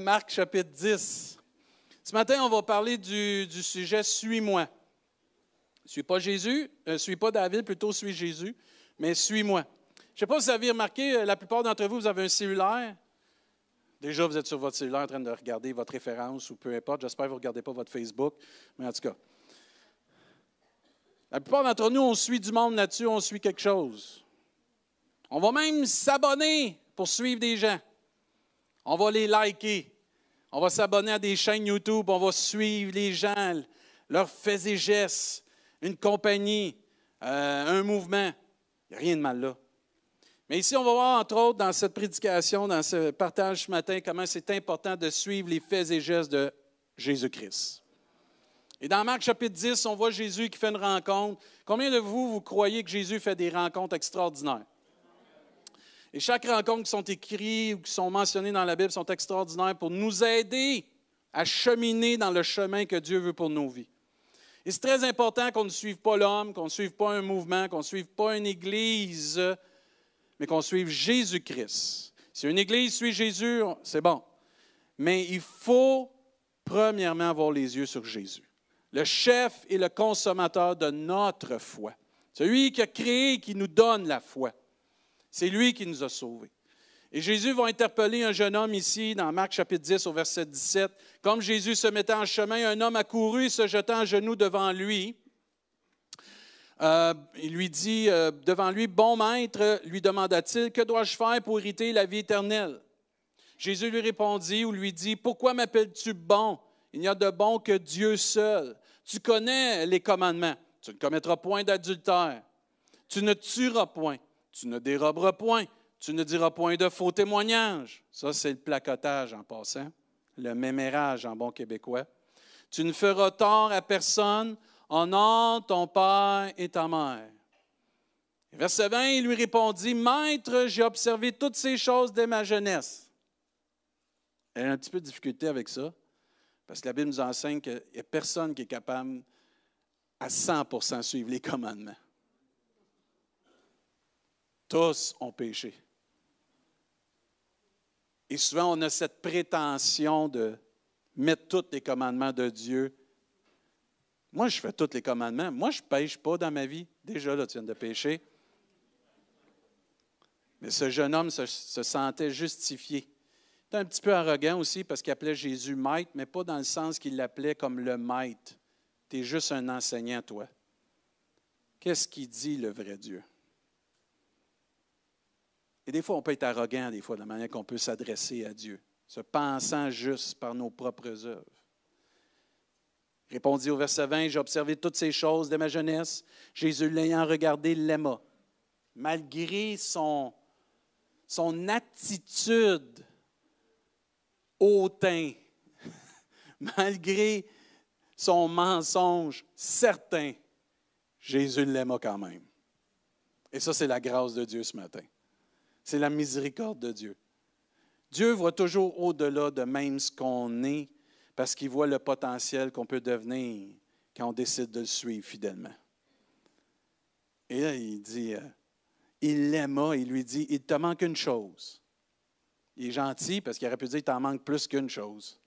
Marc chapitre 10. Ce matin, on va parler du, sujet Suis-moi. Suis pas Jésus, euh, suis pas David, plutôt suis Jésus, mais suis-moi. Je ne sais pas si vous avez remarqué, euh, la plupart d'entre vous, vous avez un cellulaire. Déjà, vous êtes sur votre cellulaire en train de regarder votre référence ou peu importe. J'espère que vous ne regardez pas votre Facebook, mais en tout cas. La plupart d'entre nous, on suit du monde là-dessus, on suit quelque chose. On va même s'abonner pour suivre des gens. On va les liker. On va s'abonner à des chaînes YouTube. On va suivre les gens, leurs faits et gestes, une compagnie, euh, un mouvement. Il n'y a rien de mal là. Mais ici, on va voir, entre autres, dans cette prédication, dans ce partage ce matin, comment c'est important de suivre les faits et gestes de Jésus-Christ. Et dans Marc chapitre 10, on voit Jésus qui fait une rencontre. Combien de vous, vous croyez que Jésus fait des rencontres extraordinaires? Et chaque rencontre qui sont écrites ou qui sont mentionnées dans la Bible sont extraordinaires pour nous aider à cheminer dans le chemin que Dieu veut pour nos vies. Et c'est très important qu'on ne suive pas l'homme, qu'on ne suive pas un mouvement, qu'on ne suive pas une église, mais qu'on suive Jésus-Christ. Si une église suit Jésus, c'est bon. Mais il faut premièrement avoir les yeux sur Jésus, le chef et le consommateur de notre foi. Celui qui a créé et qui nous donne la foi. C'est lui qui nous a sauvés. Et Jésus va interpeller un jeune homme ici, dans Marc chapitre 10 au verset 17. Comme Jésus se mettait en chemin, un homme accouru, se jetant à genoux devant lui. Euh, il lui dit euh, devant lui, Bon maître, lui demanda-t-il, que dois-je faire pour hériter la vie éternelle? Jésus lui répondit ou lui dit, Pourquoi m'appelles-tu bon? Il n'y a de bon que Dieu seul. Tu connais les commandements. Tu ne commettras point d'adultère. Tu ne tueras point. Tu ne déroberas point. Tu ne diras point de faux témoignages. Ça, c'est le placotage en passant, le mémérage en bon québécois. Tu ne feras tort à personne. Honore ton père et ta mère. Verset 20, il lui répondit Maître, j'ai observé toutes ces choses dès ma jeunesse. Elle a un petit peu de difficulté avec ça, parce que la Bible nous enseigne qu'il n'y a personne qui est capable à 100% suivre les commandements. Tous ont péché. Et souvent, on a cette prétention de mettre tous les commandements de Dieu. Moi, je fais tous les commandements. Moi, je ne pêche pas dans ma vie. Déjà, là, tu viens de pécher. Mais ce jeune homme se, sentait justifié. Il était un petit peu arrogant aussi parce qu'il appelait Jésus maître, mais pas dans le sens qu'il l'appelait comme le maître. Tu es juste un enseignant, toi. Qu'est-ce qu'il dit, le vrai Dieu? Et des fois, on peut être arrogant, des fois, de la manière qu'on peut s'adresser à Dieu, se pensant juste par nos propres œuvres. Répondit au verset 20, J'ai observé toutes ces choses dès ma jeunesse. Jésus, l'ayant regardé, l'aima. Malgré son, son attitude hautain, malgré son mensonge certain, Jésus l'aima quand même. Et ça, c'est la grâce de Dieu ce matin. C'est la miséricorde de Dieu. Dieu voit toujours au-delà de même ce qu'on est parce qu'il voit le potentiel qu'on peut devenir quand on décide de le suivre fidèlement. Et là, il dit, euh, il l'aima, il lui dit, il te manque une chose. Il est gentil parce qu'il aurait pu dire, il t'en manque plus qu'une chose.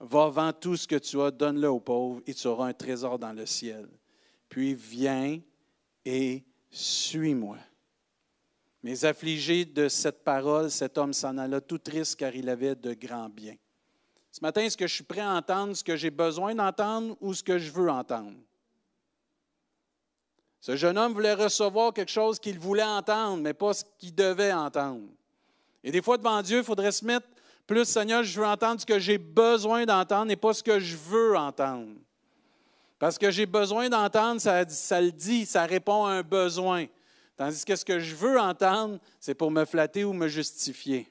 Va vendre tout ce que tu as, donne-le aux pauvres et tu auras un trésor dans le ciel. Puis viens et suis-moi. Mais affligé de cette parole, cet homme s'en alla tout triste car il avait de grands biens. Ce matin, est-ce que je suis prêt à entendre ce que j'ai besoin d'entendre ou ce que je veux entendre? Ce jeune homme voulait recevoir quelque chose qu'il voulait entendre, mais pas ce qu'il devait entendre. Et des fois, devant Dieu, il faudrait se mettre plus, Seigneur, je veux entendre ce que j'ai besoin d'entendre et pas ce que je veux entendre. Parce que j'ai besoin d'entendre, ça, ça le dit, ça répond à un besoin. Tandis que ce que je veux entendre, c'est pour me flatter ou me justifier.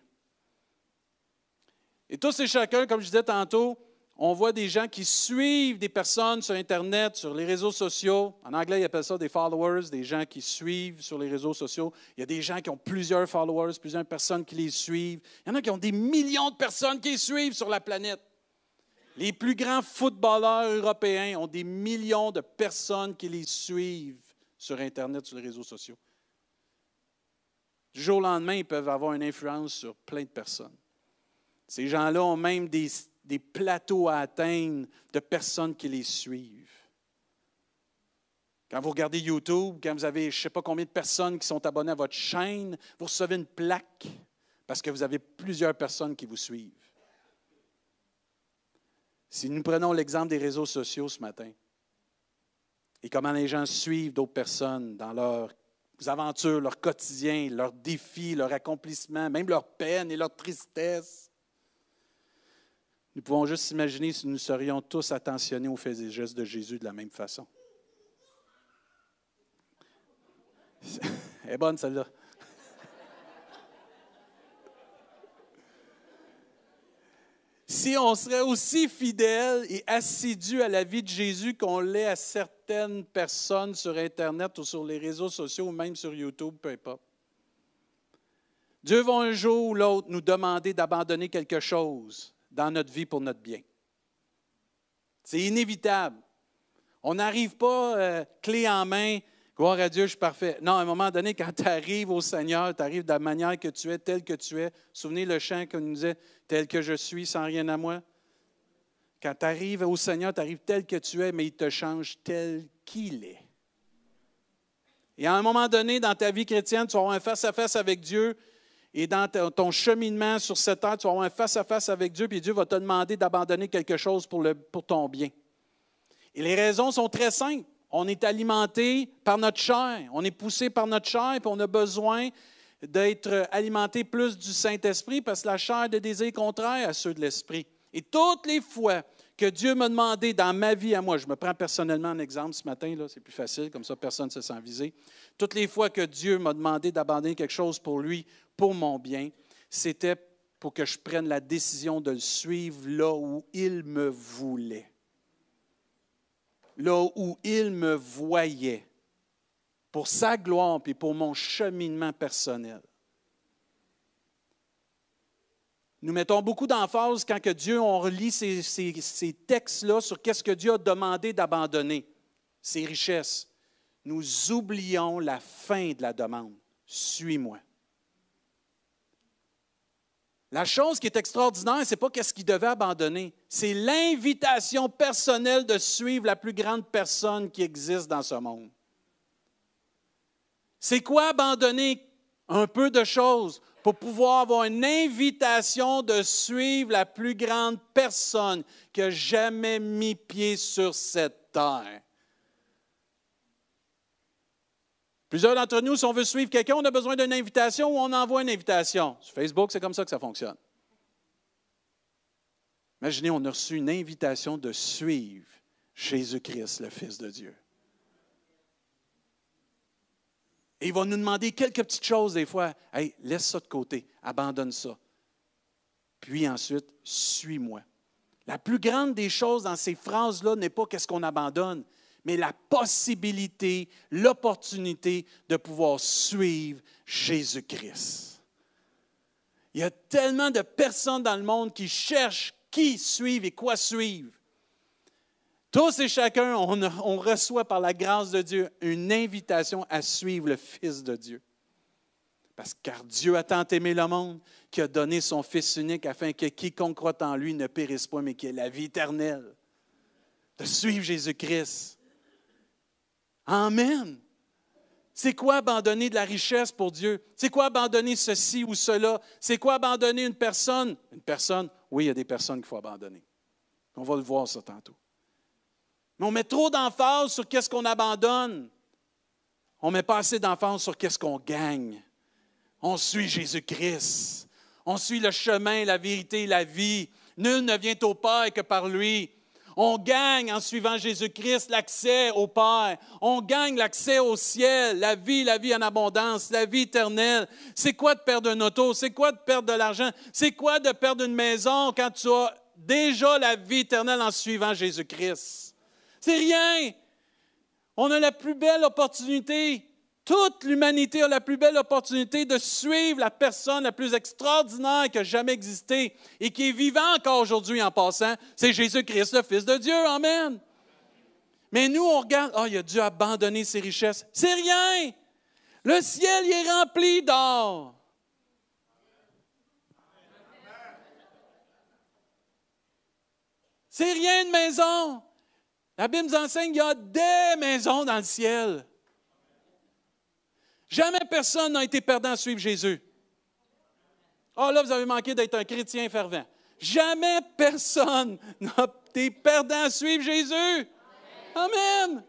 Et tous et chacun, comme je disais tantôt, on voit des gens qui suivent des personnes sur Internet, sur les réseaux sociaux. En anglais, ils appellent ça des followers, des gens qui suivent sur les réseaux sociaux. Il y a des gens qui ont plusieurs followers, plusieurs personnes qui les suivent. Il y en a qui ont des millions de personnes qui les suivent sur la planète. Les plus grands footballeurs européens ont des millions de personnes qui les suivent sur Internet, sur les réseaux sociaux. Du jour au lendemain, ils peuvent avoir une influence sur plein de personnes. Ces gens-là ont même des, plateaux à atteindre de personnes qui les suivent. Quand vous regardez YouTube, quand vous avez je ne sais pas combien de personnes qui sont abonnées à votre chaîne, vous recevez une plaque parce que vous avez plusieurs personnes qui vous suivent. Si nous prenons l'exemple des réseaux sociaux ce matin et comment les gens suivent d'autres personnes dans leurs aventures, leur quotidien, leurs défis, leurs accomplissements, même leurs peines et leurs tristesses, nous pouvons juste imaginer si nous serions tous attentionnés aux faits et gestes de Jésus de la même façon. Elle est bonne celle-là. si on serait aussi fidèle et assidu à la vie de Jésus qu'on l'est à certaines personnes sur Internet ou sur les réseaux sociaux ou même sur YouTube, peu importe. Dieu va un jour ou l'autre nous demander d'abandonner quelque chose dans notre vie pour notre bien. C'est inévitable. On n'arrive pas euh, clé en main Gloire à Dieu, je suis parfait. Non, à un moment donné, quand tu arrives au Seigneur, tu arrives de la manière que tu es, tel que tu es. Souvenez le chant qu'on nous disait, tel que je suis, sans rien à moi. Quand tu arrives au Seigneur, tu arrives tel que tu es, mais il te change tel qu'il est. Et à un moment donné, dans ta vie chrétienne, tu vas avoir un face-à-face avec Dieu. Et dans ton cheminement sur cette terre, tu vas avoir un face-à-face avec Dieu, puis Dieu va te demander d'abandonner quelque chose pour, pour ton bien. Et les raisons sont très simples. On est alimenté par notre chair. On est poussé par notre chair, puis on a besoin d'être alimenté plus du Saint-Esprit parce que la chair a des désirs contraires à ceux de l'Esprit. Et toutes les fois que Dieu m'a demandé dans ma vie à moi, je me prends personnellement un exemple ce matin, c'est plus facile, comme ça personne ne se sent visé. Toutes les fois que Dieu m'a demandé d'abandonner quelque chose pour lui, pour mon bien, c'était pour que je prenne la décision de le suivre là où il me voulait là où il me voyait, pour sa gloire et pour mon cheminement personnel. Nous mettons beaucoup d'emphase quand que Dieu, on relit ces, ces textes-là sur qu'est-ce que Dieu a demandé d'abandonner, ses richesses. Nous oublions la fin de la demande. Suis-moi. La chose qui est extraordinaire, ce n'est pas qu'est-ce qu'il devait abandonner, c'est l'invitation personnelle de suivre la plus grande personne qui existe dans ce monde. C'est quoi abandonner un peu de choses? Pouvoir avoir une invitation de suivre la plus grande personne qui a jamais mis pied sur cette terre? Plusieurs d'entre nous, si on veut suivre quelqu'un, on a besoin d'une invitation ou on envoie une invitation. Sur Facebook, c'est comme ça que ça fonctionne. Imaginez, on a reçu une invitation de suivre Jésus-Christ, le Fils de Dieu. Et il va nous demander quelques petites choses des fois. Hey, laisse ça de côté, abandonne ça. Puis ensuite, suis-moi. La plus grande des choses dans ces phrases-là n'est pas qu'est-ce qu'on abandonne, mais la possibilité, l'opportunité de pouvoir suivre Jésus-Christ. Il y a tellement de personnes dans le monde qui cherchent qui suivre et quoi suivre. Tous et chacun, on, reçoit par la grâce de Dieu une invitation à suivre le Fils de Dieu. Parce que car Dieu a tant aimé le monde qu'il a donné son Fils unique afin que quiconque croit en lui ne périsse pas, mais qu'il ait la vie éternelle. De suivre Jésus-Christ. Amen. C'est quoi abandonner de la richesse pour Dieu? C'est quoi abandonner ceci ou cela? C'est quoi abandonner une personne? Une personne, oui, il y a des personnes qu'il faut abandonner. On va le voir ça tantôt. Mais on met trop d'emphase sur qu'est-ce qu'on abandonne. On ne met pas assez d'emphase sur qu'est-ce qu'on gagne. On suit Jésus-Christ. On suit le chemin, la vérité, la vie. Nul ne vient au Père que par lui. On gagne en suivant Jésus-Christ l'accès au Père. On gagne l'accès au ciel, la vie, la vie en abondance, la vie éternelle. C'est quoi de perdre un auto? C'est quoi de perdre de l'argent? C'est quoi de perdre une maison quand tu as déjà la vie éternelle en suivant Jésus-Christ? C'est rien. On a la plus belle opportunité toute l'humanité a la plus belle opportunité de suivre la personne la plus extraordinaire qui a jamais existé et qui est vivant encore aujourd'hui en passant. C'est Jésus-Christ, le Fils de Dieu. Amen. Mais nous, on regarde, oh, il a dû abandonner ses richesses. C'est rien. Le ciel est rempli d'or. C'est rien une maison. La Bible nous enseigne qu'il y a des maisons dans le ciel. Jamais personne n'a été perdant à suivre Jésus. oh, là, vous avez manqué d'être un chrétien fervent. Jamais personne n'a été perdant à suivre Jésus. Amen.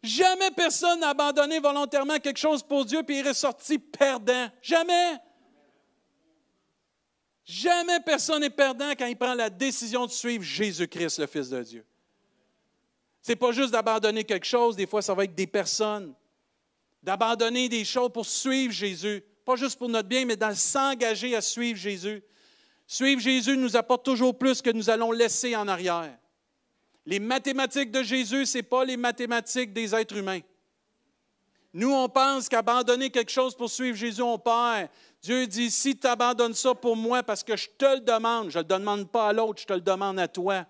Jamais personne n'a abandonné volontairement quelque chose pour Dieu puis est ressorti perdant. Jamais. Jamais personne n'est perdant quand il prend la décision de suivre Jésus-Christ, le Fils de Dieu. Ce n'est pas juste d'abandonner quelque chose, des fois ça va être des personnes. D'abandonner des choses pour suivre Jésus. Pas juste pour notre bien, mais de s'engager à suivre Jésus. Suivre Jésus nous apporte toujours plus que nous allons laisser en arrière. Les mathématiques de Jésus, ce n'est pas les mathématiques des êtres humains. Nous, on pense qu'abandonner quelque chose pour suivre Jésus, on perd. Dieu dit, si tu abandonnes ça pour moi parce que je te le demande, je ne le demande pas à l'autre, je te le demande à toi,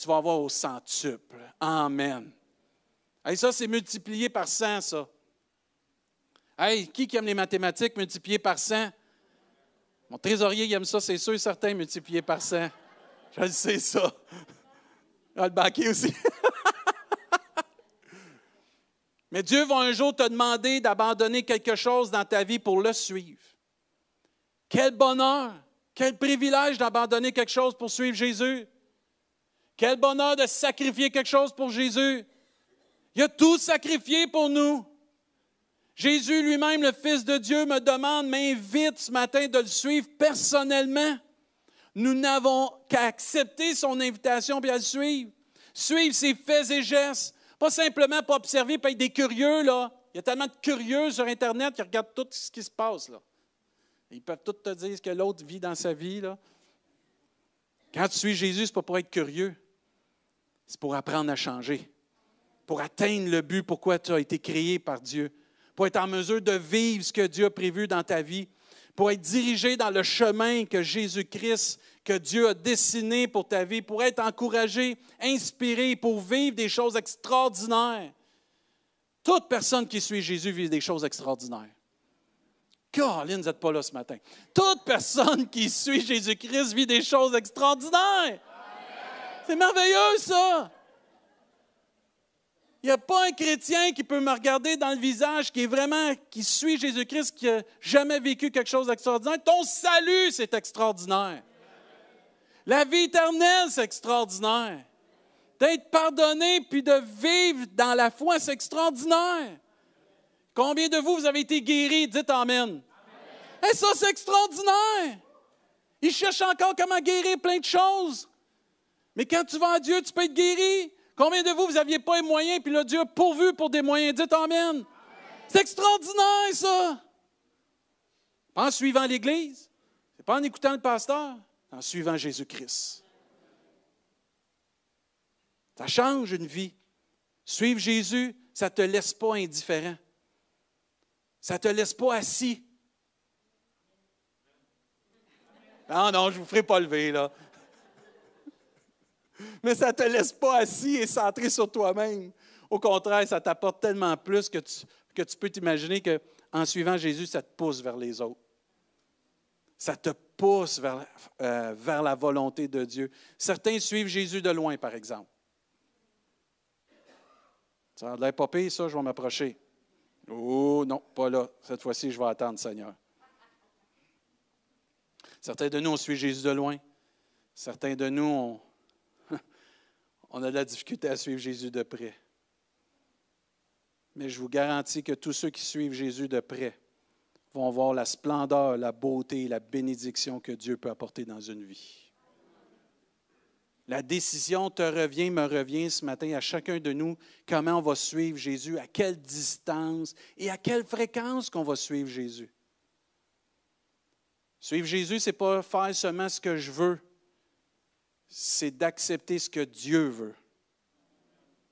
tu vas avoir au centuple. Amen. Et ça, c'est multiplié par 100, ça. Hey, qui aime les mathématiques multipliées par 100? Mon trésorier il aime ça, c'est sûr et certain, multiplié par 100. Je le sais, ça. Ah, le banquier aussi. Mais Dieu va un jour te demander d'abandonner quelque chose dans ta vie pour le suivre. Quel bonheur, quel privilège d'abandonner quelque chose pour suivre Jésus. Quel bonheur de sacrifier quelque chose pour Jésus. Il a tout sacrifié pour nous. Jésus lui-même, le Fils de Dieu, me demande, m'invite ce matin de le suivre personnellement. Nous n'avons qu'à accepter son invitation et à le suivre. Suivre ses faits et gestes. Pas simplement pour observer et être des curieux, là. Il y a tellement de curieux sur Internet qui regardent tout ce qui se passe, là. Ils peuvent tout te dire ce que l'autre vit dans sa vie, là. Quand tu suis Jésus, ce n'est pas pour être curieux. C'est pour apprendre à changer. Pour atteindre le but pourquoi tu as été créé par Dieu. Pour être en mesure de vivre ce que Dieu a prévu dans ta vie pour être dirigé dans le chemin que Jésus-Christ, que Dieu a dessiné pour ta vie, pour être encouragé, inspiré, pour vivre des choses extraordinaires. Toute personne qui suit Jésus vit des choses extraordinaires. Caroline, vous n'êtes pas là ce matin. Toute personne qui suit Jésus-Christ vit des choses extraordinaires. C'est merveilleux, ça. Il n'y a pas un chrétien qui peut me regarder dans le visage qui est vraiment, qui suit Jésus-Christ, qui n'a jamais vécu quelque chose d'extraordinaire. Ton salut, c'est extraordinaire. La vie éternelle, c'est extraordinaire. D'être pardonné puis de vivre dans la foi, c'est extraordinaire. Combien de vous, vous avez été guéris? Dites Amen. Et ça, c'est extraordinaire. Il cherche encore comment guérir plein de choses. Mais quand tu vas à Dieu, tu peux être guéri. Combien de vous, vous n'aviez pas les moyens, puis le Dieu a pourvu pour des moyens? Dites Amen. C'est extraordinaire, ça. Pas en suivant l'Église, c'est pas en écoutant le pasteur, en suivant Jésus-Christ. Ça change une vie. Suivre Jésus, ça ne te laisse pas indifférent. Ça ne te laisse pas assis. Non, non, je ne vous ferai pas lever, là mais ça ne te laisse pas assis et centré sur toi-même. Au contraire, ça t'apporte tellement plus que tu, peux t'imaginer qu'en suivant Jésus, ça te pousse vers les autres. Ça te pousse vers, euh, vers la volonté de Dieu. Certains suivent Jésus de loin, par exemple. Ça a l'air pas ça, je vais m'approcher. Oh non, pas là. Cette fois-ci, je vais attendre, Seigneur. Certains de nous, on suit Jésus de loin. Certains de nous, on, on a de la difficulté à suivre Jésus de près. Mais je vous garantis que tous ceux qui suivent Jésus de près vont voir la splendeur, la beauté, la bénédiction que Dieu peut apporter dans une vie. La décision te revient, me revient ce matin à chacun de nous, comment on va suivre Jésus, à quelle distance et à quelle fréquence qu'on va suivre Jésus. Suivre Jésus, ce n'est pas faire seulement ce que je veux, c'est d'accepter ce que Dieu veut.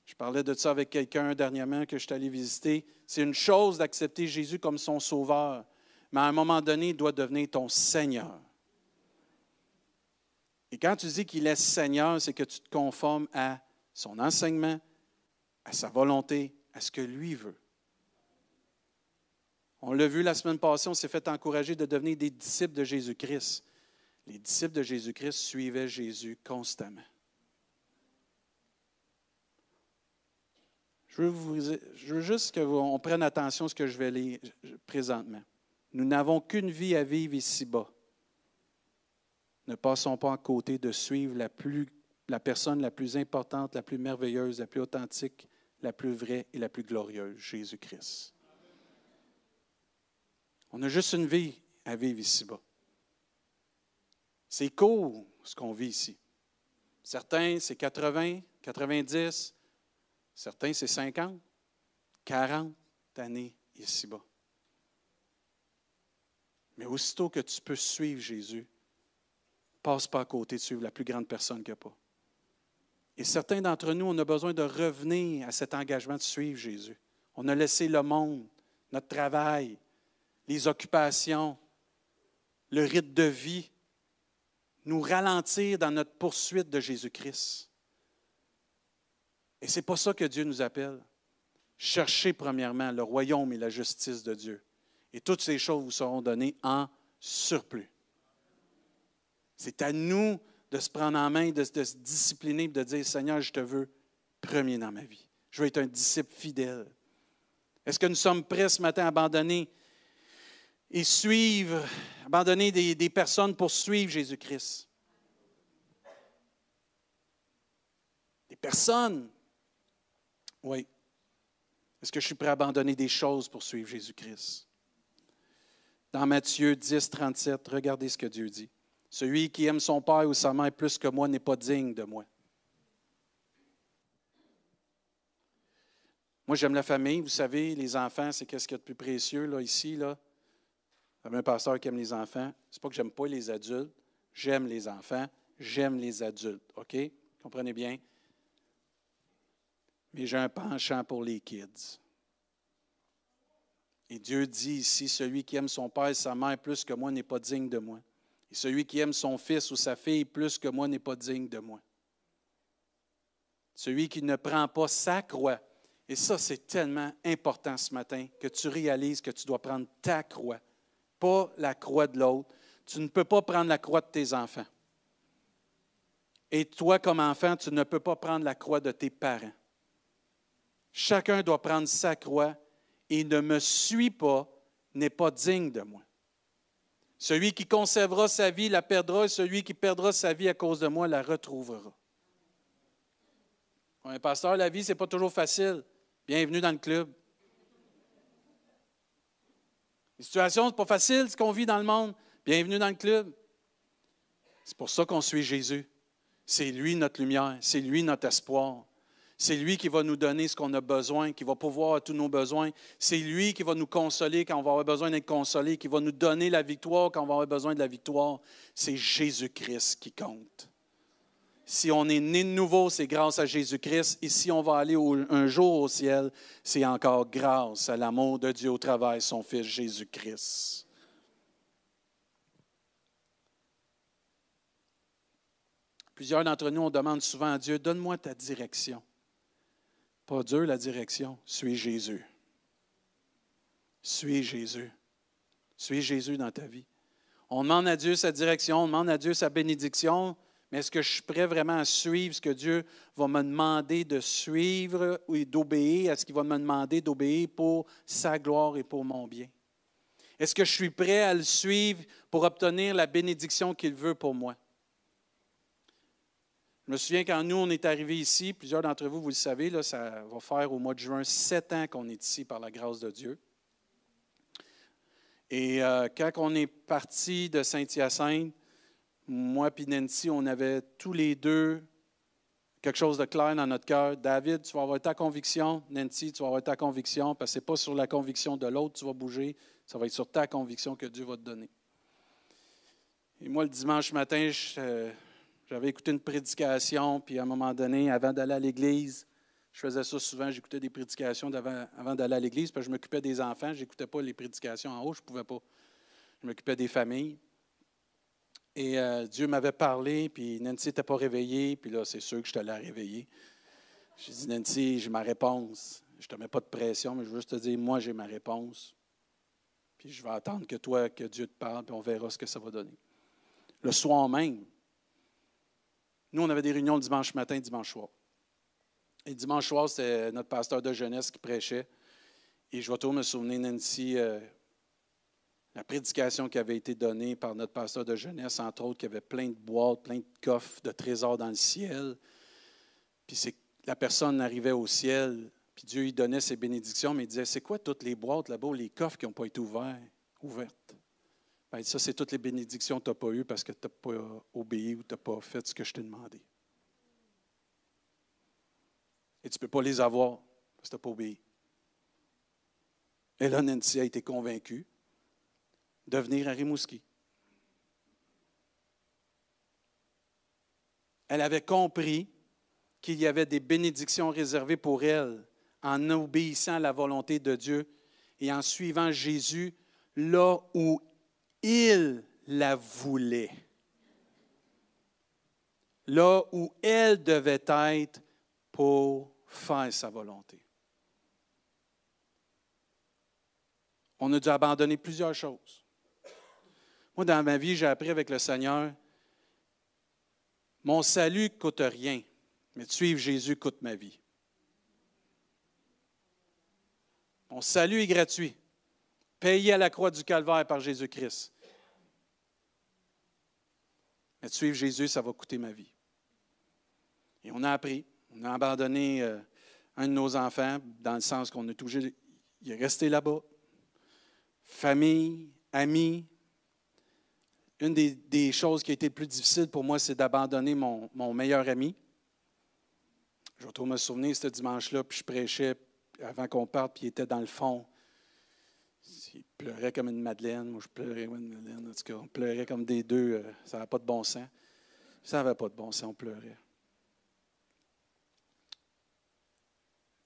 Je parlais de ça avec quelqu'un dernièrement que je suis allé visiter. C'est une chose d'accepter Jésus comme son sauveur, mais à un moment donné, il doit devenir ton Seigneur. Et quand tu dis qu'il est Seigneur, c'est que tu te conformes à son enseignement, à sa volonté, à ce que lui veut. On l'a vu la semaine passée, on s'est fait encourager de devenir des disciples de Jésus-Christ les disciples de Jésus-Christ suivaient Jésus constamment. Je veux, juste qu'on prenne attention à ce que je vais lire présentement. Nous n'avons qu'une vie à vivre ici-bas. Ne passons pas à côté de suivre la, plus, la personne la plus importante, la plus merveilleuse, la plus authentique, la plus vraie et la plus glorieuse, Jésus-Christ. On a juste une vie à vivre ici-bas. C'est court ce qu'on vit ici. Certains, c'est 80, 90, certains, c'est 50, 40 années ici-bas. Mais aussitôt que tu peux suivre Jésus, passe pas à côté de suivre la plus grande personne qu'il n'y a pas. Et certains d'entre nous, on a besoin de revenir à cet engagement de suivre Jésus. On a laissé le monde, notre travail, les occupations, le rythme de vie nous ralentir dans notre poursuite de Jésus-Christ. Et ce n'est pas ça que Dieu nous appelle. Cherchez premièrement le royaume et la justice de Dieu et toutes ces choses vous seront données en surplus. C'est à nous de se prendre en main, de, se discipliner, de dire, Seigneur, je te veux premier dans ma vie. Je veux être un disciple fidèle. Est-ce que nous sommes prêts ce matin à abandonner et suivre, abandonner des, des personnes pour suivre Jésus-Christ? Des personnes? Oui. Est-ce que je suis prêt à abandonner des choses pour suivre Jésus-Christ? Dans Matthieu 10, 37, regardez ce que Dieu dit. Celui qui aime son père ou sa mère plus que moi n'est pas digne de moi. Moi, j'aime la famille. Vous savez, les enfants, c'est qu'est-ce qu'il y a de plus précieux là, ici. Là? J'avais un pasteur qui aime les enfants. C'est pas que j'aime pas les adultes. J'aime les enfants. J'aime les adultes. OK? Comprenez bien? Mais j'ai un penchant pour les kids. Et Dieu dit ici, celui qui aime son père et sa mère plus que moi n'est pas digne de moi. Et celui qui aime son fils ou sa fille plus que moi n'est pas digne de moi. Celui qui ne prend pas sa croix. Et ça, c'est tellement important ce matin que tu réalises que tu dois prendre ta croix, pas la croix de l'autre. Tu ne peux pas prendre la croix de tes enfants. Et toi, comme enfant, tu ne peux pas prendre la croix de tes parents. Chacun doit prendre sa croix et ne me suit pas n'est pas digne de moi. Celui qui conservera sa vie la perdra, et celui qui perdra sa vie à cause de moi la retrouvera. Un pasteur, la vie, ce n'est pas toujours facile. Bienvenue dans le club. Les situations, ce pas facile, ce qu'on vit dans le monde. Bienvenue dans le club. C'est pour ça qu'on suit Jésus. C'est lui notre lumière, c'est lui notre espoir. C'est lui qui va nous donner ce qu'on a besoin, qui va pouvoir tous nos besoins. C'est lui qui va nous consoler quand on va avoir besoin d'être consolé, qui va nous donner la victoire quand on va avoir besoin de la victoire. C'est Jésus-Christ qui compte. Si on est né de nouveau, c'est grâce à Jésus-Christ. Et si on va aller un jour au ciel, c'est encore grâce à l'amour de Dieu au de son Fils Jésus-Christ. Plusieurs d'entre nous, on demande souvent à Dieu, donne-moi ta direction. Pas dur la direction. Suis Jésus. Suis Jésus. Suis Jésus dans ta vie. On demande à Dieu sa direction, on demande à Dieu sa bénédiction, mais est-ce que je suis prêt vraiment à suivre ce que Dieu va me demander de suivre ou d'obéir à ce qu'il va me demander d'obéir pour sa gloire et pour mon bien? Est-ce que je suis prêt à le suivre pour obtenir la bénédiction qu'il veut pour moi? Je me souviens quand nous, on est arrivés ici, plusieurs d'entre vous, vous le savez, là, ça va faire au mois de juin sept ans qu'on est ici par la grâce de Dieu. Et euh, quand on est parti de Saint-Hyacinthe, moi et Nancy, on avait tous les deux quelque chose de clair dans notre cœur. David, tu vas avoir ta conviction. Nancy, tu vas avoir ta conviction, parce que ce n'est pas sur la conviction de l'autre que tu vas bouger, ça va être sur ta conviction que Dieu va te donner. Et moi, le dimanche matin, je, j'avais écouté une prédication, puis à un moment donné, avant d'aller à l'église, je faisais ça souvent, j'écoutais des prédications avant, d'aller à l'église, parce je m'occupais des enfants, je n'écoutais pas les prédications en haut, je ne pouvais pas. Je m'occupais des familles. Et euh, Dieu m'avait parlé, puis Nancy n'était pas réveillée, puis là, c'est sûr que je t'allais réveiller. J'ai dit, Nancy, j'ai ma réponse. Je ne te mets pas de pression, mais je veux juste te dire, moi, j'ai ma réponse. Puis je vais attendre que toi, que Dieu te parle, puis on verra ce que ça va donner. Le soir même, nous, on avait des réunions le dimanche matin, dimanche soir. Et dimanche soir, c'était notre pasteur de jeunesse qui prêchait. Et je vais toujours me souvenir, Nancy, euh, la prédication qui avait été donnée par notre pasteur de jeunesse, entre autres, qui avait plein de boîtes, plein de coffres de trésors dans le ciel. Puis c'est, la personne arrivait au ciel, puis Dieu lui donnait ses bénédictions, mais il disait C'est quoi toutes les boîtes là-bas, les coffres qui n'ont pas été ouverts, ouvertes? Ben, Ça, c'est toutes les bénédictions que tu n'as pas eues parce que tu n'as pas obéi ou tu n'as pas fait ce que je t'ai demandé. Et tu ne peux pas les avoir parce que tu n'as pas obéi. Et là, Nancy a été convaincue de venir à Rimouski. Elle avait compris qu'il y avait des bénédictions réservées pour elle en obéissant à la volonté de Dieu et en suivant Jésus là où il la voulait. Là où elle devait être pour faire sa volonté. On a dû abandonner plusieurs choses. Moi, dans ma vie, j'ai appris avec le Seigneur, mon salut ne coûte rien, mais de suivre Jésus coûte ma vie. Mon salut est gratuit, payé à la croix du calvaire par Jésus-Christ. Mais de suivre Jésus, ça va coûter ma vie. Et on a appris, on a abandonné euh, un de nos enfants, dans le sens qu'on est obligé, il est resté là-bas. Famille, amis, une des, choses qui a été le plus difficile pour moi, c'est d'abandonner mon, meilleur ami. Je me souvenir ce dimanche-là, puis je prêchais avant qu'on parte, puis il était dans le fond. Il pleurait comme une Madeleine. Moi, je pleurais comme une Madeleine. En tout cas, on pleurait comme des deux. Euh, ça n'avait pas de bon sens. Ça n'avait pas de bon sens, on pleurait.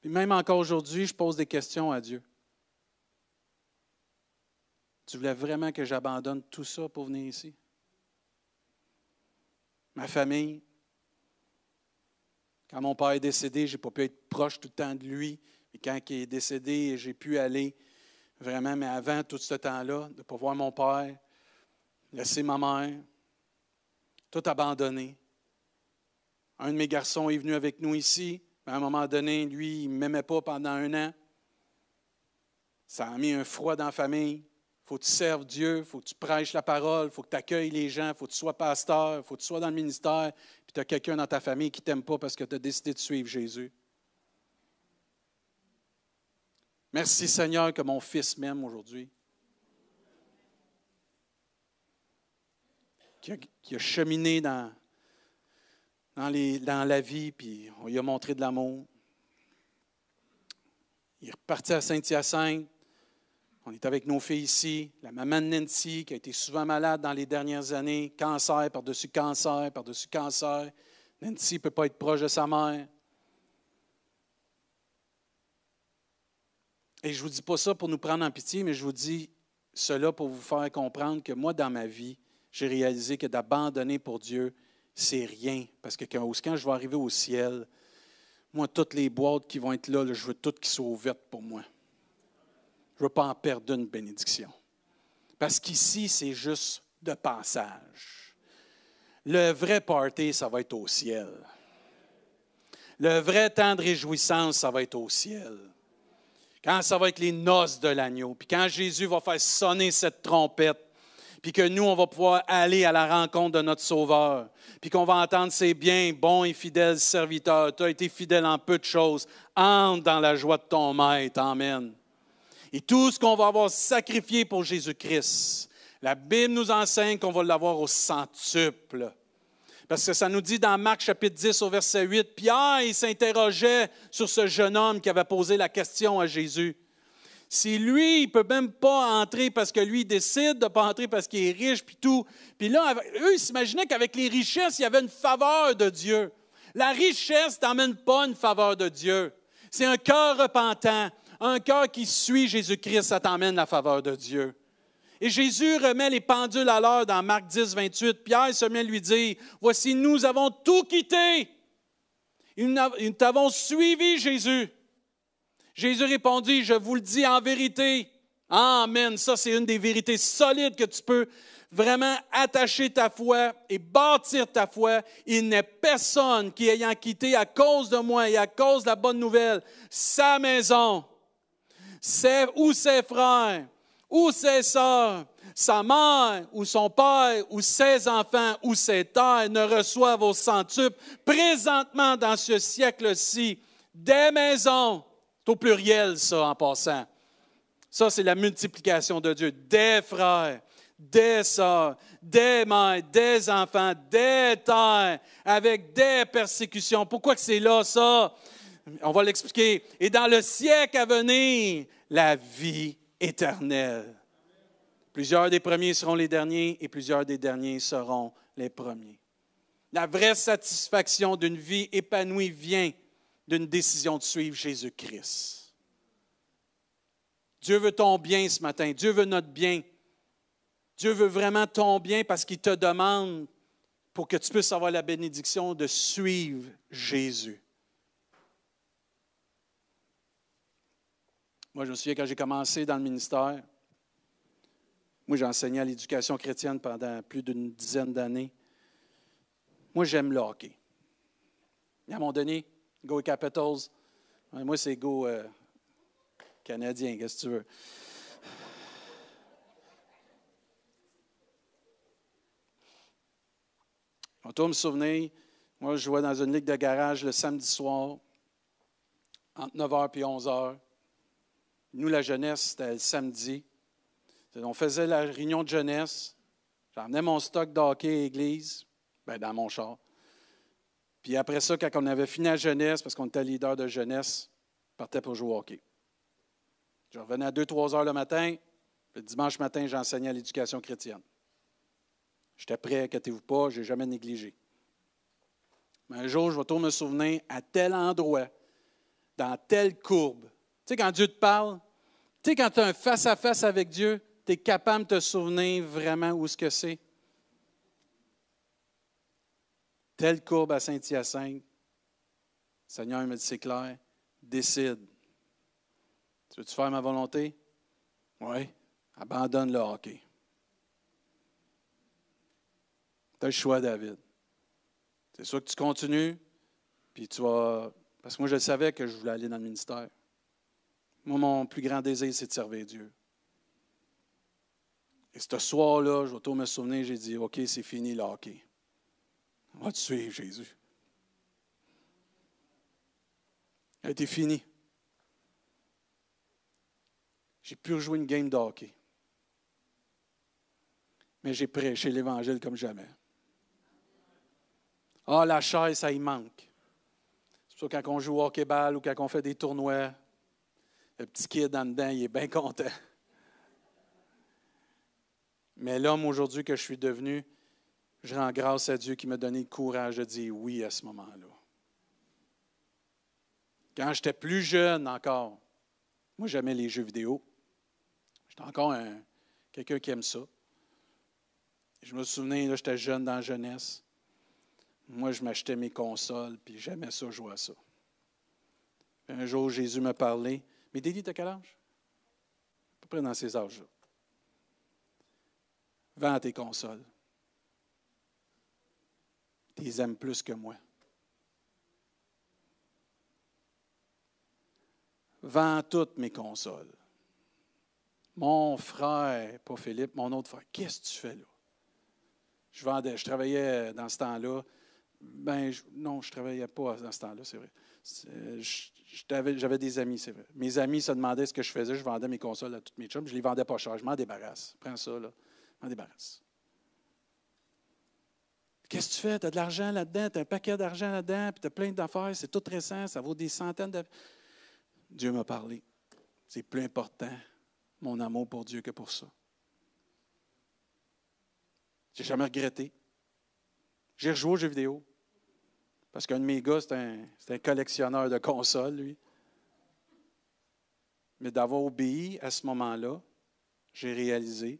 Et même encore aujourd'hui, je pose des questions à Dieu. Tu voulais vraiment que j'abandonne tout ça pour venir ici? Ma famille? Quand mon père est décédé, je n'ai pas pu être proche tout le temps de lui. Et quand il est décédé, j'ai pu aller vraiment, mais avant tout ce temps-là, de ne pas voir mon père, laisser ma mère, tout abandonné. Un de mes garçons est venu avec nous ici, mais à un moment donné, lui, il ne m'aimait pas pendant un an. Ça a mis un froid dans la famille faut que tu serves Dieu, faut que tu prêches la parole, faut que tu accueilles les gens, faut que tu sois pasteur, faut que tu sois dans le ministère, puis tu as quelqu'un dans ta famille qui ne t'aime pas parce que tu as décidé de suivre Jésus. Merci Seigneur que mon fils m'aime aujourd'hui. Qui a, cheminé dans, dans, dans la vie, puis on lui a montré de l'amour. Il est reparti à Saint-Hyacinthe. On est avec nos filles ici, la maman de Nancy qui a été souvent malade dans les dernières années, cancer par-dessus cancer, par-dessus cancer. Nancy ne peut pas être proche de sa mère. Et je ne vous dis pas ça pour nous prendre en pitié, mais je vous dis cela pour vous faire comprendre que moi, dans ma vie, j'ai réalisé que d'abandonner pour Dieu, c'est rien. Parce que quand, je vais arriver au ciel, moi, toutes les boîtes qui vont être là je veux toutes qui soient ouvertes pour moi je ne veux pas en perdre une bénédiction. Parce qu'ici, c'est juste de passage. Le vrai party, ça va être au ciel. Le vrai temps de réjouissance, ça va être au ciel. Quand ça va être les noces de l'agneau, puis quand Jésus va faire sonner cette trompette, puis que nous, on va pouvoir aller à la rencontre de notre Sauveur, puis qu'on va entendre ces biens, bons et fidèles serviteurs, tu as été fidèle en peu de choses, entre dans la joie de ton maître. Amen. Et tout ce qu'on va avoir sacrifié pour Jésus-Christ, la Bible nous enseigne qu'on va l'avoir au centuple. Parce que ça nous dit dans Marc chapitre 10 au verset 8, Pierre, il s'interrogeait sur ce jeune homme qui avait posé la question à Jésus. Si lui, il ne peut même pas entrer parce que lui, décide de ne pas entrer parce qu'il est riche, puis tout. Puis là, eux, ils s'imaginaient qu'avec les richesses, il y avait une faveur de Dieu. La richesse n'emmène pas une faveur de Dieu. C'est un cœur repentant. Un cœur qui suit Jésus-Christ, ça t'emmène la faveur de Dieu. Et Jésus remet les pendules à l'heure dans Marc 10, 28. Pierre se met à lui dire, Voici, nous avons tout quitté. Nous t'avons suivi, Jésus. Jésus répondit, Je vous le dis en vérité. Amen. Ça, c'est une des vérités solides que tu peux vraiment attacher ta foi et bâtir ta foi, il n'est personne qui ayant quitté à cause de moi et à cause de la bonne nouvelle sa maison, ses, ou ses frères, ou ses sœurs, sa mère ou son père ou ses enfants ou ses terres ne reçoivent au centuple présentement dans ce siècle-ci des maisons. Au pluriel, ça, en passant. Ça, c'est la multiplication de Dieu. Des frères, des sœurs, des mères, des enfants, des terres, avec des persécutions. Pourquoi que c'est là, ça? On va l'expliquer. Et dans le siècle à venir, la vie éternelle. Plusieurs des premiers seront les derniers et plusieurs des derniers seront les premiers. La vraie satisfaction d'une vie épanouie vient d'une décision de suivre Jésus-Christ. Dieu veut ton bien ce matin. Dieu veut notre bien. Dieu veut vraiment ton bien parce qu'il te demande pour que tu puisses avoir la bénédiction de suivre Jésus. Moi, je me souviens quand j'ai commencé dans le ministère, moi, j'ai enseigné à l'éducation chrétienne pendant plus d'une dizaine d'années. Moi, j'aime le hockey. à un moment donné, Go Capitals. Moi, c'est Go euh, Canadien, qu'est-ce que tu veux? On tourne me souvenir, moi, je jouais dans une ligue de garage le samedi soir, entre 9h et 11h. Nous, la jeunesse, c'était le samedi. On faisait la réunion de jeunesse. J'emmenais mon stock d'hockey à l'église, ben, dans mon char. Puis après ça, quand on avait fini la jeunesse, parce qu'on était leader de jeunesse, on partait pour jouer au hockey. Je revenais à 2-3 heures le matin. Le dimanche matin, j'enseignais à l'éducation chrétienne. J'étais prêt, inquiétez-vous pas, je n'ai jamais négligé. Mais un jour, je vais me souvenir, à tel endroit, dans telle courbe. Tu sais, quand Dieu te parle, tu sais, quand tu as un face-à-face avec Dieu, tu es capable de te souvenir vraiment où ce que c'est. Telle courbe à Saint-Hyacinthe. Seigneur me dit, c'est clair, décide. Tu veux-tu faire ma volonté? Oui. Abandonne le hockey. Tu as le choix, David. C'est sûr que tu continues, puis tu vas. Parce que moi, je savais que je voulais aller dans le ministère. Moi, mon plus grand désir, c'est de servir Dieu. Et ce soir-là, je vais tout me souvenir, j'ai dit, OK, c'est fini le hockey. On va te suivre, Jésus. Ça a été fini. J'ai pu rejouer une game de hockey. Mais j'ai prêché l'Évangile comme jamais. Ah, la chaise, ça y manque. C'est pour ça quand on joue au hockey-ball ou quand on fait des tournois, le petit kid en dedans, il est bien content. Mais l'homme aujourd'hui que je suis devenu, je rends grâce à Dieu qui m'a donné le courage de dire oui à ce moment-là. Quand j'étais plus jeune encore, moi j'aimais les jeux vidéo. J'étais encore quelqu'un qui aime ça. Je me souviens, j'étais jeune dans la jeunesse. Moi, je m'achetais mes consoles, puis j'aimais ça, jouer à ça. un jour, Jésus m'a parlé. Mais Dédie, t'as quel âge? À peu près dans ces âges-là. Vends tes consoles. Tu les aimes plus que moi. Vends toutes mes consoles. Mon frère, pas Philippe, mon autre frère, qu'est-ce que tu fais là? Je vendais, je travaillais dans ce temps-là. Ben, non, je ne travaillais pas dans ce temps-là, c'est vrai. J'avais des amis, c'est vrai. Mes amis se demandaient ce que je faisais. Je vendais mes consoles à toutes mes chums. Je les vendais pas cher. Je m'en débarrasse. Prends ça, là. Je m'en débarrasse. Qu'est-ce que tu fais? Tu as de l'argent là-dedans, tu as un paquet d'argent là-dedans, puis tu as plein d'affaires, c'est tout récent, ça vaut des centaines de. Dieu m'a parlé. C'est plus important, mon amour pour Dieu, que pour ça. J'ai jamais regretté. J'ai rejoué aux jeux vidéo. Parce qu'un de mes gars, c'est un, collectionneur de consoles, lui. Mais d'avoir obéi à ce moment-là, j'ai réalisé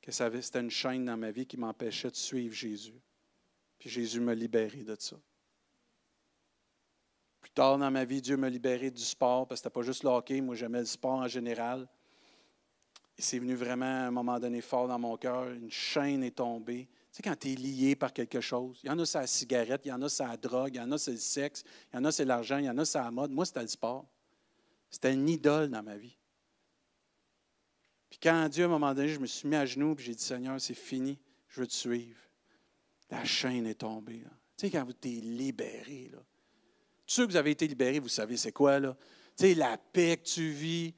que c'était une chaîne dans ma vie qui m'empêchait de suivre Jésus. Puis Jésus m'a libéré de ça. Plus tard dans ma vie, Dieu m'a libéré du sport, parce que ce n'était pas juste le hockey, moi j'aimais le sport en général. Et c'est venu vraiment à un moment donné fort dans mon cœur. Une chaîne est tombée. Tu sais, quand tu es lié par quelque chose, il y en a, c'est la cigarette, il y en a, c'est la drogue, il y en a, c'est le sexe, il y en a, c'est l'argent, il y en a, c'est la mode. Moi, c'était le sport. C'était une idole dans ma vie. Puis quand Dieu, à un moment donné, je me suis mis à genoux et j'ai dit, Seigneur, c'est fini, je veux te suivre. La chaîne est tombée. Tu sais, quand vous êtes libéré, là. Tous ceux que vous avez été libérés, vous savez c'est quoi, là? Tu sais, la paix que tu vis,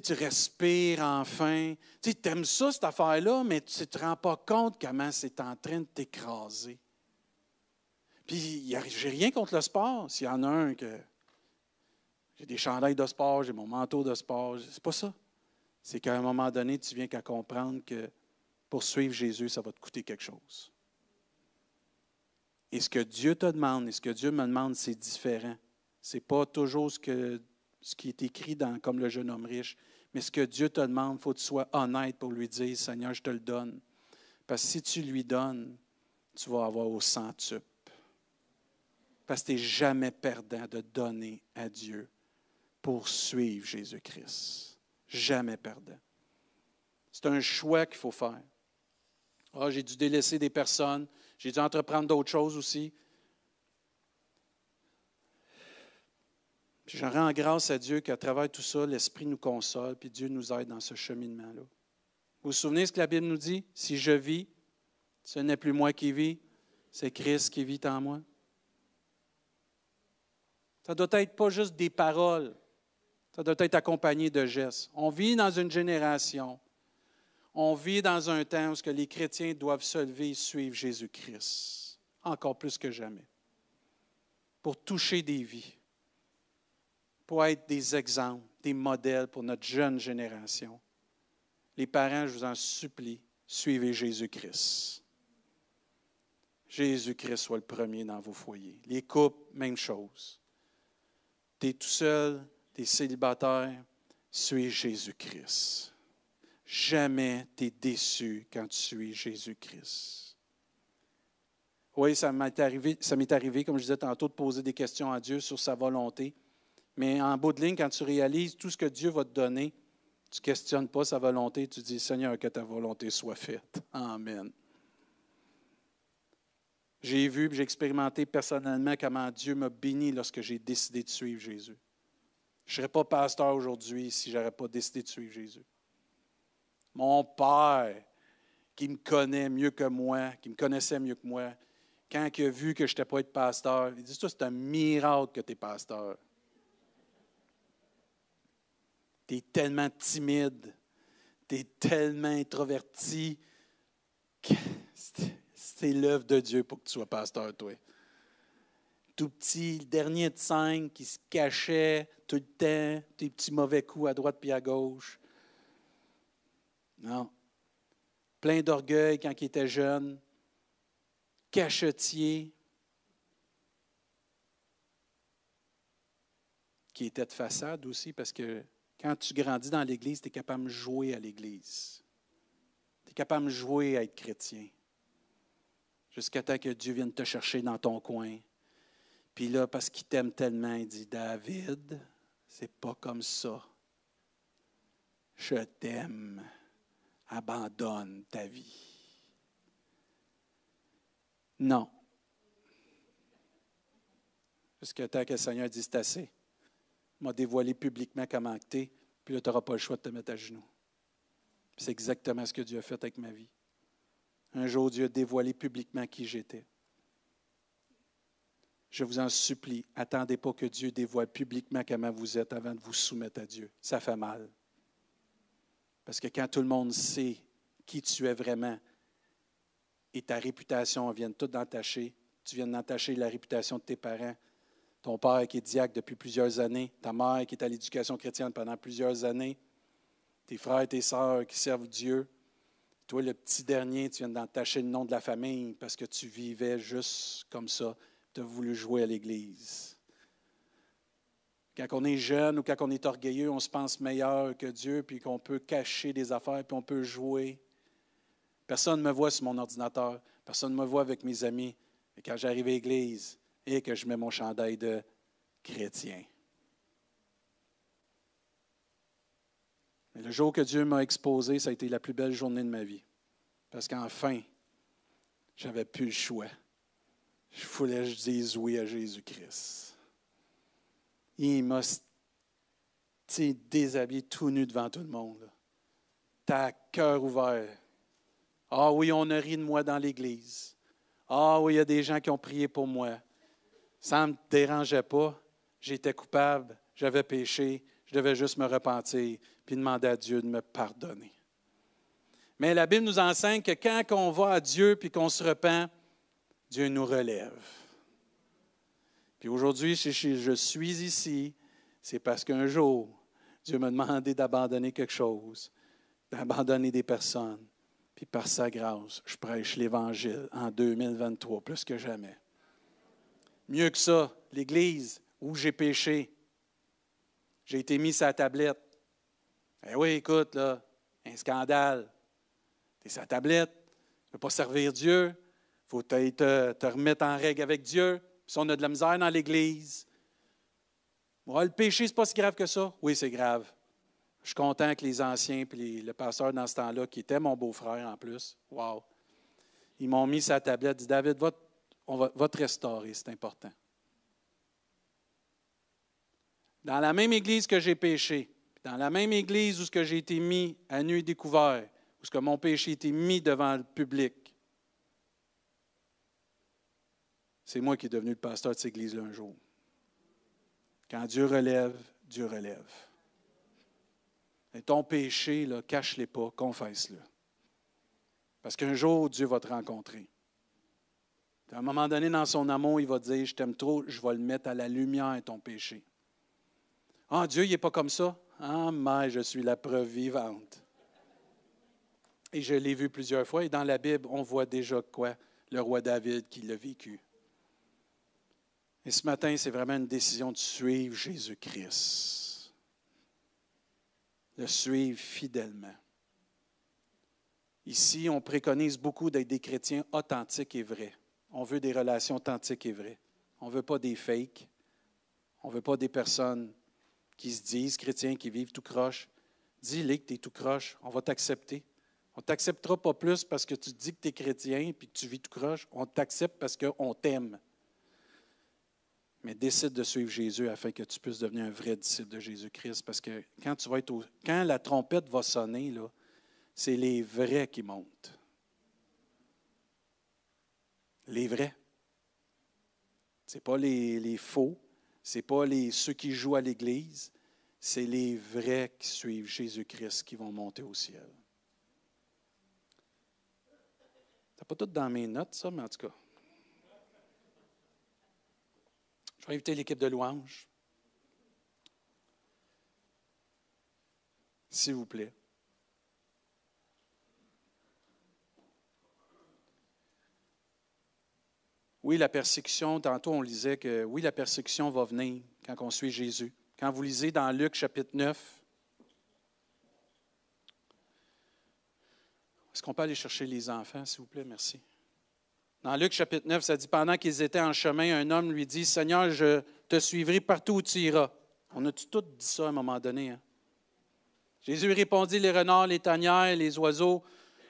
tu respires enfin. Tu sais, aimes ça, cette affaire-là, mais tu ne te rends pas compte comment c'est en train de t'écraser. Puis, j'ai rien contre le sport. S'il y en a un que. J'ai des chandails de sport, j'ai mon manteau de sport. C'est pas ça. C'est qu'à un moment donné, tu viens qu'à comprendre que pour suivre Jésus, ça va te coûter quelque chose. Et ce que Dieu te demande et ce que Dieu me demande, c'est différent. Ce n'est pas toujours ce que ce qui est écrit dans Comme le jeune homme riche. Mais ce que Dieu te demande, il faut que tu sois honnête pour lui dire, Seigneur, je te le donne. Parce que si tu lui donnes, tu vas avoir au centuple. Parce que tu n'es jamais perdant de donner à Dieu pour suivre Jésus-Christ. Jamais perdant. C'est un choix qu'il faut faire. Ah, j'ai dû délaisser des personnes, j'ai dû entreprendre d'autres choses aussi. Puis je rends grâce à Dieu qu'à travers tout ça, l'Esprit nous console, puis Dieu nous aide dans ce cheminement-là. Vous vous souvenez ce que la Bible nous dit? Si je vis, ce n'est plus moi qui vis, c'est Christ qui vit en moi. Ça doit être pas juste des paroles, ça doit être accompagné de gestes. On vit dans une génération, on vit dans un temps où les chrétiens doivent se lever et suivre Jésus-Christ, encore plus que jamais, pour toucher des vies pour être des exemples, des modèles pour notre jeune génération. Les parents, je vous en supplie, suivez Jésus-Christ. Jésus-Christ soit le premier dans vos foyers. Les couples, même chose. Tu es tout seul, tu es célibataire, suis Jésus-Christ. Jamais tu es déçu quand tu suis Jésus-Christ. Oui, ça m'est arrivé, ça m'est arrivé, comme je disais tantôt, de poser des questions à Dieu sur sa volonté. Mais en bout de ligne, quand tu réalises tout ce que Dieu va te donner, tu ne questionnes pas sa volonté, tu dis Seigneur, que ta volonté soit faite. Amen. J'ai vu, j'ai expérimenté personnellement comment Dieu m'a béni lorsque j'ai décidé de suivre Jésus. Je ne serais pas pasteur aujourd'hui si je n'aurais pas décidé de suivre Jésus. Mon Père, qui me connaît mieux que moi, qui me connaissait mieux que moi, quand il a vu que je n'étais pas être pasteur, il dit, c'est un miracle que tu es pasteur. Tu es tellement timide, tu es tellement introverti que c'est l'œuvre de Dieu pour que tu sois pasteur, toi. Tout petit, le dernier de cinq qui se cachait tout le temps, tes petits mauvais coups à droite puis à gauche. Non. Plein d'orgueil quand il était jeune, cachetier, qui était de façade aussi parce que quand tu grandis dans l'Église, tu es capable de jouer à l'Église. Tu es capable de jouer à être chrétien. Jusqu'à temps que Dieu vienne te chercher dans ton coin. Puis là, parce qu'il t'aime tellement, il dit David, c'est pas comme ça. Je t'aime. Abandonne ta vie. Non. Jusqu'à temps que le Seigneur dise assez m'a dévoilé publiquement comment tu es, puis là, tu n'auras pas le choix de te mettre à genoux. C'est exactement ce que Dieu a fait avec ma vie. Un jour, Dieu a dévoilé publiquement qui j'étais. Je vous en supplie, attendez pas que Dieu dévoile publiquement comment vous êtes avant de vous soumettre à Dieu. Ça fait mal. Parce que quand tout le monde sait qui tu es vraiment et ta réputation vient tout d'entacher, tu viens d'entacher la réputation de tes parents, ton père qui est diacre depuis plusieurs années, ta mère qui est à l'éducation chrétienne pendant plusieurs années, tes frères et tes sœurs qui servent Dieu. Toi, le petit dernier, tu viens d'entacher le nom de la famille parce que tu vivais juste comme ça. Tu as voulu jouer à l'Église. Quand on est jeune ou quand on est orgueilleux, on se pense meilleur que Dieu, puis qu'on peut cacher des affaires, puis on peut jouer. Personne ne me voit sur mon ordinateur. Personne ne me voit avec mes amis. Et quand j'arrive à l'Église, et que je mets mon chandail de chrétien. Mais le jour que Dieu m'a exposé, ça a été la plus belle journée de ma vie. Parce qu'enfin, j'avais plus le choix. Je voulais que je dise oui à Jésus-Christ. Il m'a déshabillé tout nu devant tout le monde. T'as cœur ouvert. Ah oui, on a ri de moi dans l'Église. Ah oui, il y a des gens qui ont prié pour moi. Ça ne me dérangeait pas. J'étais coupable, j'avais péché, je devais juste me repentir puis demander à Dieu de me pardonner. Mais la Bible nous enseigne que quand on va à Dieu puis qu'on se repent, Dieu nous relève. Puis aujourd'hui, si je suis ici, c'est parce qu'un jour, Dieu m'a demandé d'abandonner quelque chose, d'abandonner des personnes. Puis par sa grâce, je prêche l'Évangile en 2023 plus que jamais. Mieux que ça, l'Église où j'ai péché, j'ai été mis la tablette. Eh oui, écoute, là, un scandale. Tu es sur la tablette, tu ne peux pas servir Dieu, il faut te, te, remettre en règle avec Dieu. si on a de la misère dans l'Église, le péché, ce n'est pas si grave que ça. Oui, c'est grave. Je suis content que les anciens et le pasteur dans ce temps-là, qui était mon beau-frère en plus, wow, ils m'ont mis sa tablette, dit David, va, on va, te restaurer, c'est important. Dans la même église que j'ai péché, dans la même église où j'ai été mis à nu et découvert, où que mon péché a été mis devant le public, c'est moi qui est devenu le pasteur de cette église-là un jour. Quand Dieu relève, Dieu relève. Et ton péché, cache-les pas, confesse-le. Parce qu'un jour, Dieu va te rencontrer. À un moment donné, dans son amour, il va dire, je t'aime trop, je vais le mettre à la lumière, ton péché. Ah, Dieu, il n'est pas comme ça. Ah, mais je suis la preuve vivante. Et je l'ai vu plusieurs fois. Et dans la Bible, on voit déjà quoi? Le roi David qui l'a vécu. Et ce matin, c'est vraiment une décision de suivre Jésus-Christ. De suivre fidèlement. Ici, on préconise beaucoup d'être des chrétiens authentiques et vrais. On veut des relations authentiques et vraies. On ne veut pas des fakes. On ne veut pas des personnes qui se disent chrétiens, qui vivent tout croche. Dis-les que tu es tout croche. On va t'accepter. On ne t'acceptera pas plus parce que tu dis que tu es chrétien et que tu vis tout croche. On t'accepte parce qu'on t'aime mais décide de suivre Jésus afin que tu puisses devenir un vrai disciple de Jésus-Christ. Parce que quand quand la trompette va sonner, c'est les vrais qui montent. Les vrais. Ce n'est pas les, les faux, ce n'est pas les, ceux qui jouent à l'Église, c'est les vrais qui suivent Jésus-Christ qui vont monter au ciel. Ce pas tout dans mes notes, ça, mais en tout cas. Je vais inviter l'équipe de louange. S'il vous plaît. Oui, la persécution, tantôt on lisait que oui, la persécution va venir quand on suit Jésus. Quand vous lisez dans Luc chapitre 9, est-ce qu'on peut aller chercher les enfants, s'il vous plaît? Merci. Dans Luc chapitre 9, ça dit, pendant qu'ils étaient en chemin, un homme lui dit, Seigneur, je te suivrai partout où tu iras. On a-tu tout dit ça à un moment donné? Hein? Jésus répondit, les renards, les tanières, les oiseaux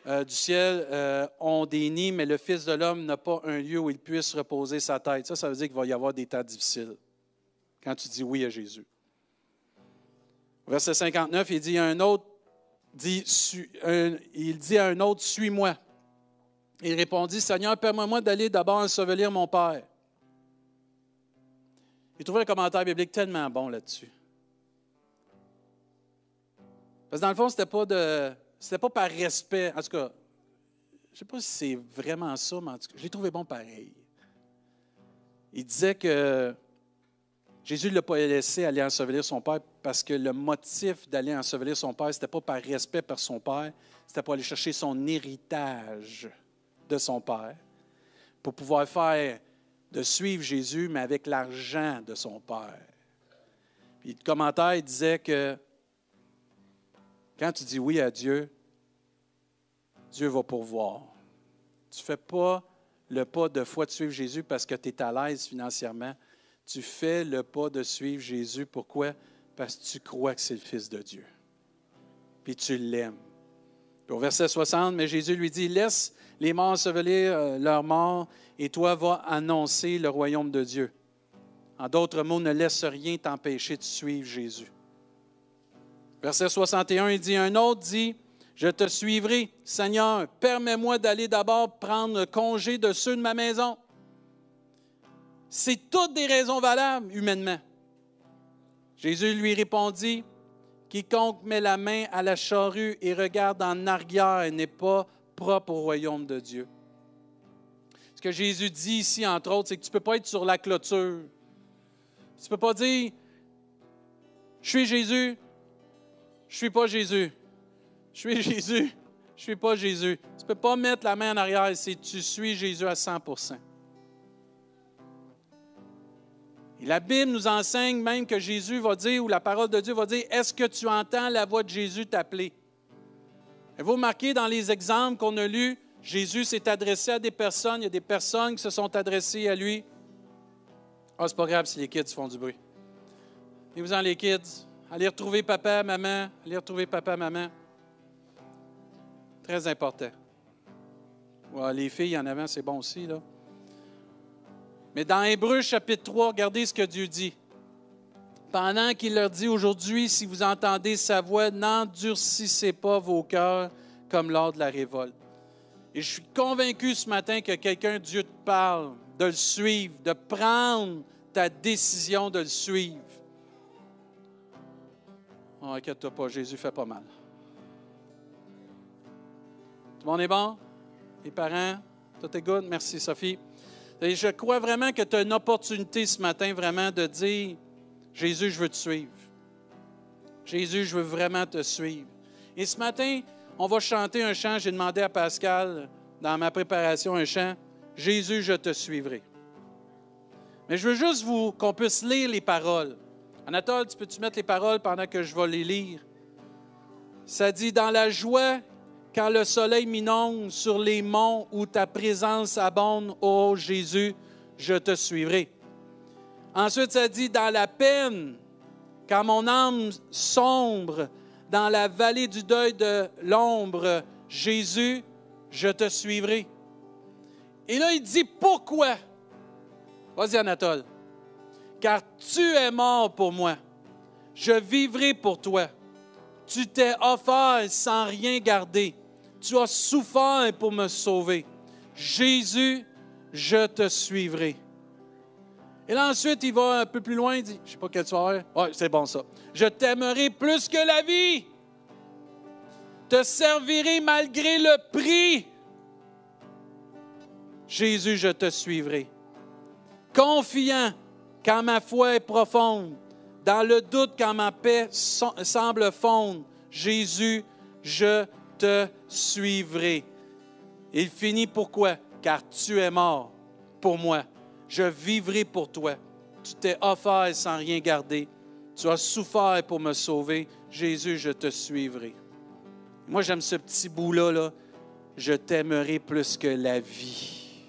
euh, du ciel euh, ont des nids, mais le Fils de l'homme n'a pas un lieu où il puisse reposer sa tête. Ça, ça veut dire qu'il va y avoir des temps difficiles quand tu dis oui à Jésus. Verset 59, il dit à un autre, il dit à un autre, suis-moi. Il répondit, Seigneur, permets-moi d'aller d'abord ensevelir mon Père. Il trouvait un commentaire biblique tellement bon là-dessus. Parce que dans le fond, ce n'était pas, de, pas par respect. En tout cas, je ne sais pas si c'est vraiment ça, mais en tout cas, je l'ai trouvé bon pareil. Il disait que Jésus ne l'a pas laissé aller ensevelir son Père parce que le motif d'aller ensevelir son Père, ce n'était pas par respect pour son Père, c'était pour aller chercher son héritage de son Père pour pouvoir faire de suivre Jésus, mais avec l'argent de son Père. Puis le commentaire disait que quand tu dis oui à Dieu, Dieu va pourvoir. Tu ne fais pas le pas de foi de suivre Jésus parce que tu es à l'aise financièrement. Tu fais le pas de suivre Jésus. Pourquoi? Parce que tu crois que c'est le Fils de Dieu. puis tu l'aimes. au verset 60, mais Jésus lui dit, laisse les morts ensevelir euh, leurs morts, et toi vas annoncer le royaume de Dieu. En d'autres mots, ne laisse rien t'empêcher de suivre Jésus. Verset 61, il dit, un autre dit, je te suivrai, Seigneur, permets-moi d'aller d'abord prendre congé de ceux de ma maison. C'est toutes des raisons valables humainement. Jésus lui répondit, Quiconque met la main à la charrue et regarde en arrière n'est pas propre au royaume de Dieu. Ce que Jésus dit ici, entre autres, c'est que tu ne peux pas être sur la clôture. Tu ne peux pas dire, je suis Jésus, je ne suis pas Jésus. Je suis Jésus, je suis pas Jésus. Tu ne peux pas mettre la main en arrière, c'est tu suis Jésus à 100% Et la Bible nous enseigne même que Jésus va dire, ou la parole de Dieu va dire, est-ce que tu entends la voix de Jésus t'appeler? Et vous remarquez dans les exemples qu'on a lus, Jésus s'est adressé à des personnes, il y a des personnes qui se sont adressées à lui. Ah, c'est pas grave si les kids font du bruit. Et vous en les kids, allez retrouver papa, maman, allez retrouver papa, maman. Très important. les filles en avant, c'est bon aussi, là. Mais dans Hébreu chapitre 3, regardez ce que Dieu dit. Pendant qu'il leur dit aujourd'hui, si vous entendez sa voix, n'endurcissez pas vos cœurs comme lors de la révolte. Et je suis convaincu ce matin que quelqu'un, Dieu te parle, de le suivre, de prendre ta décision de le suivre. Oh, inquiète-toi pas, Jésus fait pas mal. Tout le est bon? Les parents? Tout est good? Merci, Sophie. Et je crois vraiment que tu as une opportunité ce matin vraiment de dire, Jésus, je veux te suivre. Jésus, je veux vraiment te suivre. Et ce matin, on va chanter un chant. J'ai demandé à Pascal, dans ma préparation, un chant, Jésus, je te suivrai. Mais je veux juste qu'on puisse lire les paroles. Anatole, tu peux-tu mettre les paroles pendant que je vais les lire? Ça dit, dans la joie quand le soleil m'inonde sur les monts où ta présence abonde, ô Jésus, je te suivrai. Ensuite, ça dit, dans la peine, quand mon âme sombre dans la vallée du deuil de l'ombre, Jésus, je te suivrai. Et là, il dit, pourquoi? Vas-y, Anatole. Car tu es mort pour moi. Je vivrai pour toi. Tu t'es offert sans rien garder tu as souffert pour me sauver. Jésus, je te suivrai. Et là, ensuite, il va un peu plus loin, il dit, je ne sais pas quelle soirée. Oui, c'est bon ça. Je t'aimerai plus que la vie. Te servirai malgré le prix. Jésus, je te suivrai. Confiant quand ma foi est profonde, dans le doute quand ma paix semble fondre, Jésus, je suivrai. Il finit pourquoi? Car tu es mort pour moi. Je vivrai pour toi. Tu t'es offert sans rien garder. Tu as souffert pour me sauver. Jésus, je te suivrai. Moi, j'aime ce petit bout-là. Là. Je t'aimerai plus que la vie.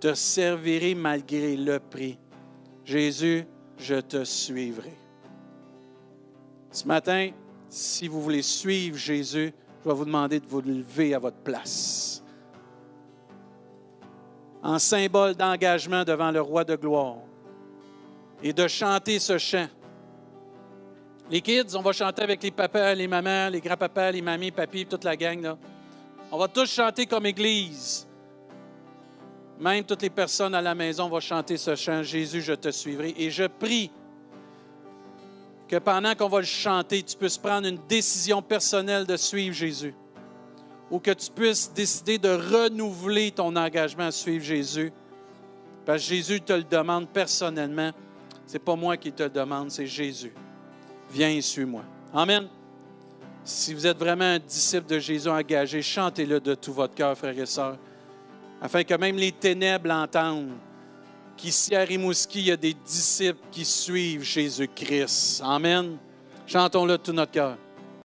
Te servirai malgré le prix. Jésus, je te suivrai. Ce matin, si vous voulez suivre Jésus, je vais vous demander de vous lever à votre place. En symbole d'engagement devant le roi de gloire. Et de chanter ce chant. Les kids, on va chanter avec les papas, les mamans, les grands-papas, les mamies, papis, toute la gang. On va tous chanter comme Église. Même toutes les personnes à la maison vont chanter ce chant, Jésus, je te suivrai. Et je prie que pendant qu'on va le chanter, tu puisses prendre une décision personnelle de suivre Jésus. Ou que tu puisses décider de renouveler ton engagement à suivre Jésus. Parce que Jésus te le demande personnellement. Ce n'est pas moi qui te le demande, c'est Jésus. Viens et suis-moi. Amen. Si vous êtes vraiment un disciple de Jésus engagé, chantez-le de tout votre cœur, frères et sœurs, afin que même les ténèbres l'entendent qu'ici à Rimouski, il y a des disciples qui suivent Jésus-Christ. Amen. Chantons-le de tout notre cœur.